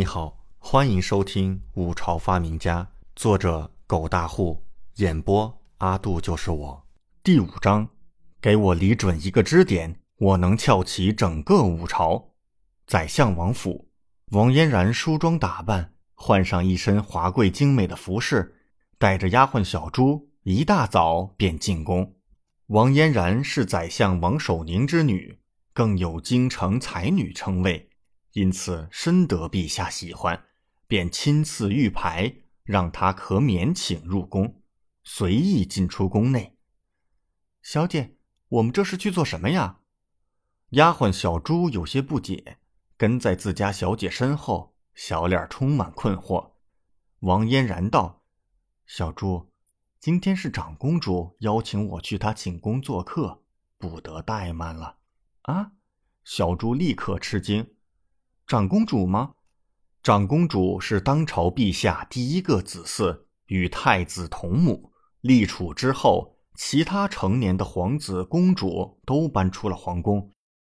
你好，欢迎收听《五朝发明家》，作者狗大户，演播阿杜就是我。第五章，给我李准一个支点，我能撬起整个五朝。宰相王府，王嫣然梳妆打扮，换上一身华贵精美的服饰，带着丫鬟小朱，一大早便进宫。王嫣然是宰相王守宁之女，更有京城才女称谓。因此深得陛下喜欢，便亲赐玉牌，让她可免请入宫，随意进出宫内。小姐，我们这是去做什么呀？丫鬟小朱有些不解，跟在自家小姐身后，小脸充满困惑。王嫣然道：“小朱，今天是长公主邀请我去她寝宫做客，不得怠慢了。”啊！小朱立刻吃惊。长公主吗？长公主是当朝陛下第一个子嗣，与太子同母。立储之后，其他成年的皇子公主都搬出了皇宫，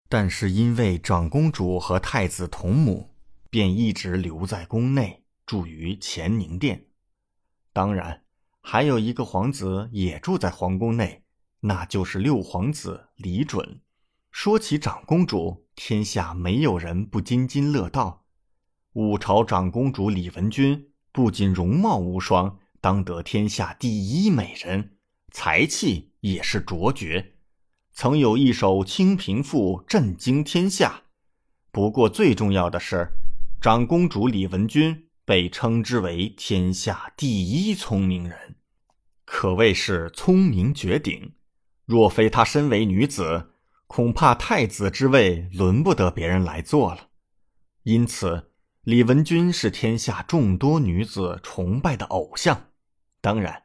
但是因为长公主和太子同母，便一直留在宫内，住于乾宁殿。当然，还有一个皇子也住在皇宫内，那就是六皇子李准。说起长公主，天下没有人不津津乐道。五朝长公主李文君不仅容貌无双，当得天下第一美人，才气也是卓绝，曾有一首《清平赋》震惊天下。不过最重要的是，长公主李文君被称之为天下第一聪明人，可谓是聪明绝顶。若非她身为女子，恐怕太子之位轮不得别人来做了，因此李文君是天下众多女子崇拜的偶像。当然，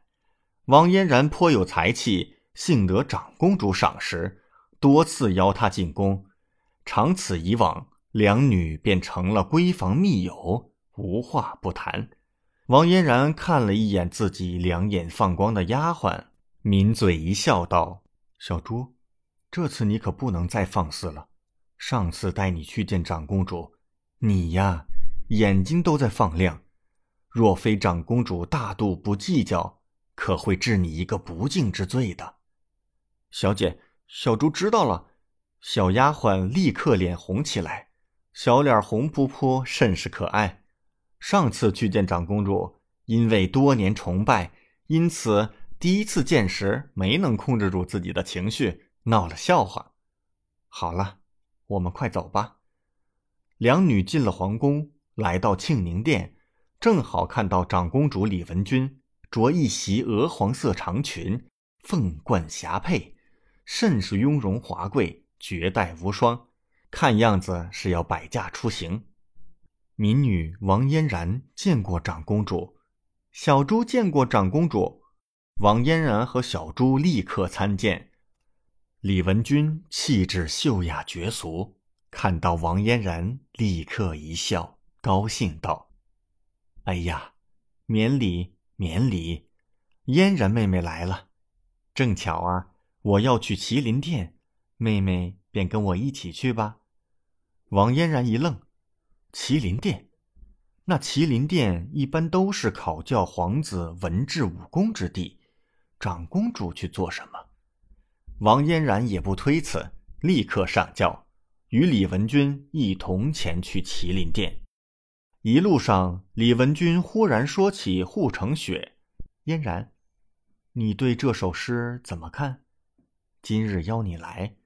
王嫣然颇有才气，幸得长公主赏识，多次邀她进宫。长此以往，两女便成了闺房密友，无话不谈。王嫣然看了一眼自己两眼放光的丫鬟，抿嘴一笑，道：“小朱。”这次你可不能再放肆了。上次带你去见长公主，你呀，眼睛都在放亮。若非长公主大度不计较，可会治你一个不敬之罪的。小姐，小猪知道了。小丫鬟立刻脸红起来，小脸红扑扑，甚是可爱。上次去见长公主，因为多年崇拜，因此第一次见时没能控制住自己的情绪。闹了笑话，好了，我们快走吧。两女进了皇宫，来到庆宁殿，正好看到长公主李文君着一袭鹅黄色长裙，凤冠霞帔，甚是雍容华贵，绝代无双，看样子是要摆驾出行。民女王嫣然见过长公主，小朱见过长公主，王嫣然和小朱立刻参见。李文君气质秀雅绝俗，看到王嫣然，立刻一笑，高兴道：“哎呀，免礼免礼，嫣然妹妹来了，正巧啊，我要去麒麟殿，妹妹便跟我一起去吧。”王嫣然一愣：“麒麟殿？那麒麟殿一般都是考教皇子文治武功之地，长公主去做什么？”王嫣然也不推辞，立刻上轿，与李文君一同前去麒麟殿。一路上，李文君忽然说起护城雪，嫣然，你对这首诗怎么看？今日邀你来，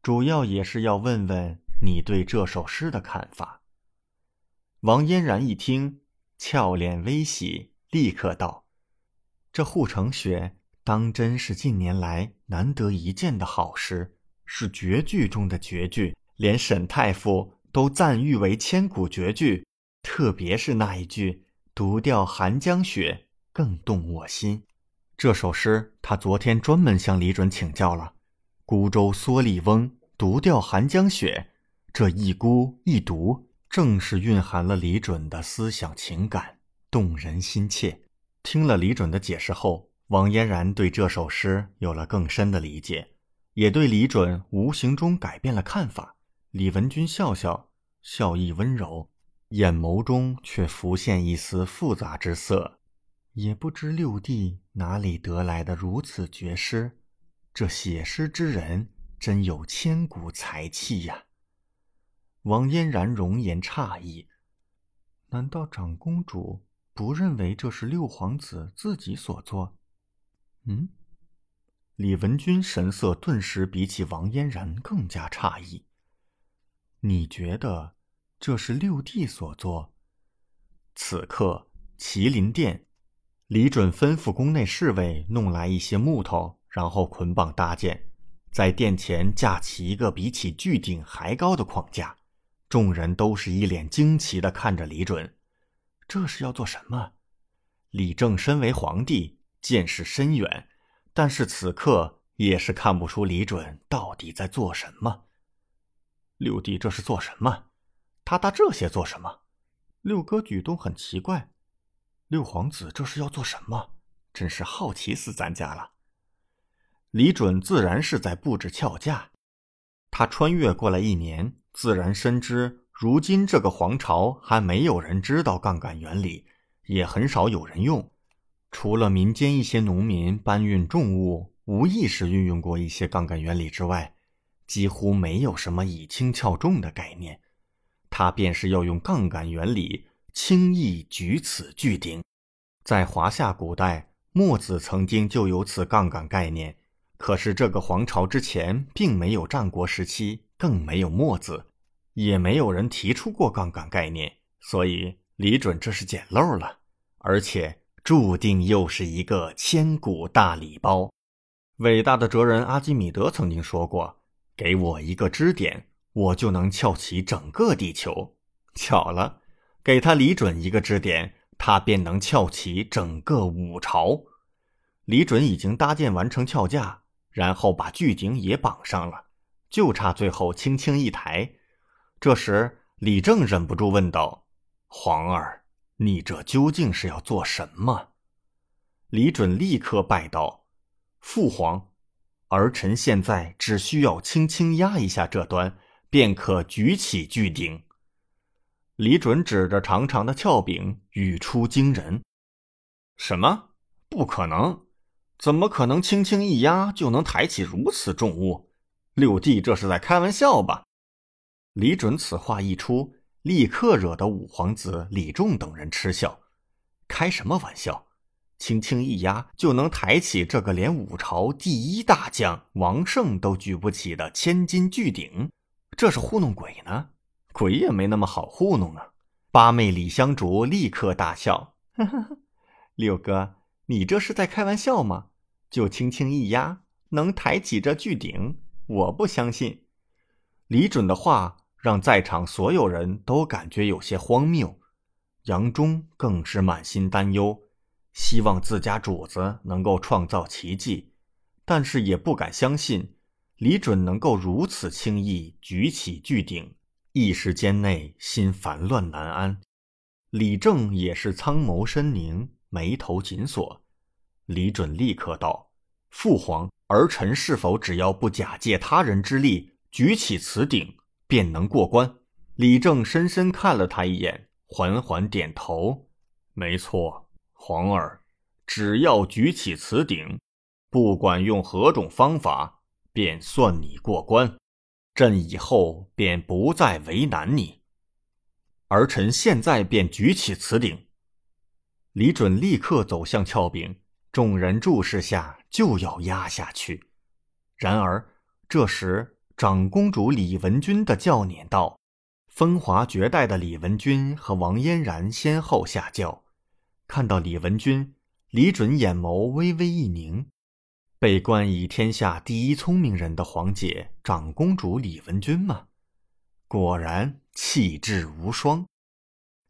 主要也是要问问你对这首诗的看法。王嫣然一听，俏脸微喜，立刻道：“这护城雪。”当真是近年来难得一见的好诗，是绝句中的绝句，连沈太傅都赞誉为千古绝句。特别是那一句“独钓寒江雪”，更动我心。这首诗他昨天专门向李准请教了。“孤舟蓑笠翁，独钓寒江雪”，这一孤一独，正是蕴含了李准的思想情感，动人心切。听了李准的解释后。王嫣然对这首诗有了更深的理解，也对李准无形中改变了看法。李文君笑笑，笑意温柔：“眼眸中却浮现一丝复杂之色。也不知六弟哪里得来的如此绝诗，这写诗之人真有千古才气呀！王嫣然容颜诧异：难道长公主不认为这是六皇子自己所作？嗯？李文君神色顿时比起王嫣然更加诧异。你觉得这是六弟所作？此刻，麒麟殿。李准吩咐宫内侍卫弄来一些木头，然后捆绑搭建，在殿前架起一个比起巨鼎还高的框架。众人都是一脸惊奇的看着李准，这是要做什么？李正身为皇帝，见识深远，但是此刻也是看不出李准到底在做什么。六弟这是做什么？他搭这些做什么？六哥举动很奇怪。六皇子这是要做什么？真是好奇死咱家了。李准自然是在布置翘架。他穿越过来一年，自然深知如今这个皇朝还没有人知道杠杆原理，也很少有人用。除了民间一些农民搬运重物无意识运用过一些杠杆原理之外，几乎没有什么以轻撬重的概念。他便是要用杠杆原理。轻易举此巨鼎，在华夏古代，墨子曾经就有此杠杆概念。可是这个皇朝之前并没有战国时期，更没有墨子，也没有人提出过杠杆概念。所以李准这是捡漏了，而且注定又是一个千古大礼包。伟大的哲人阿基米德曾经说过：“给我一个支点，我就能翘起整个地球。”巧了。给他李准一个支点，他便能翘起整个五朝。李准已经搭建完成翘架，然后把巨鼎也绑上了，就差最后轻轻一抬。这时，李正忍不住问道：“皇儿，你这究竟是要做什么？”李准立刻拜道：“父皇，儿臣现在只需要轻轻压一下这端，便可举起巨鼎。”李准指着长长的翘柄，语出惊人：“什么？不可能！怎么可能轻轻一压就能抬起如此重物？六弟这是在开玩笑吧？”李准此话一出，立刻惹得五皇子李仲等人嗤笑：“开什么玩笑？轻轻一压就能抬起这个连五朝第一大将王胜都举不起的千斤巨鼎？这是糊弄鬼呢？”鬼也没那么好糊弄啊！八妹李香竹立刻大笑：“六哥，你这是在开玩笑吗？就轻轻一压，能抬起这巨鼎？我不相信。”李准的话让在场所有人都感觉有些荒谬，杨忠更是满心担忧，希望自家主子能够创造奇迹，但是也不敢相信李准能够如此轻易举起巨鼎。一时间内心烦乱难安，李正也是苍眸深凝，眉头紧锁。李准立刻道：“父皇，儿臣是否只要不假借他人之力举起此鼎，便能过关？”李正深深看了他一眼，缓缓点头：“没错，皇儿，只要举起此鼎，不管用何种方法，便算你过关。”朕以后便不再为难你，儿臣现在便举起此鼎。李准立刻走向翘柄，众人注视下就要压下去。然而这时，长公主李文君的叫撵道：“风华绝代的李文君和王嫣然先后下轿。”看到李文君，李准眼眸微微一凝。被冠以天下第一聪明人的皇姐长公主李文君吗？果然气质无双。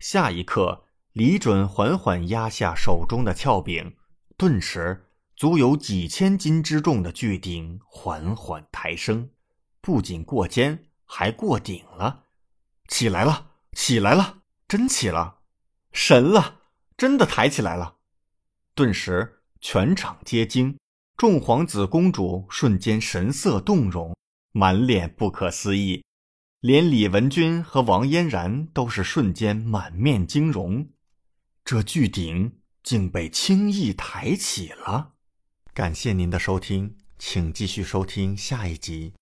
下一刻，李准缓缓压下手中的翘柄，顿时足有几千斤之重的巨鼎缓缓抬升，不仅过肩，还过顶了。起来了，起来了，真起了，神了，真的抬起来了。顿时，全场皆惊。众皇子公主瞬间神色动容，满脸不可思议。连李文君和王嫣然都是瞬间满面惊容，这巨鼎竟被轻易抬起了。感谢您的收听，请继续收听下一集。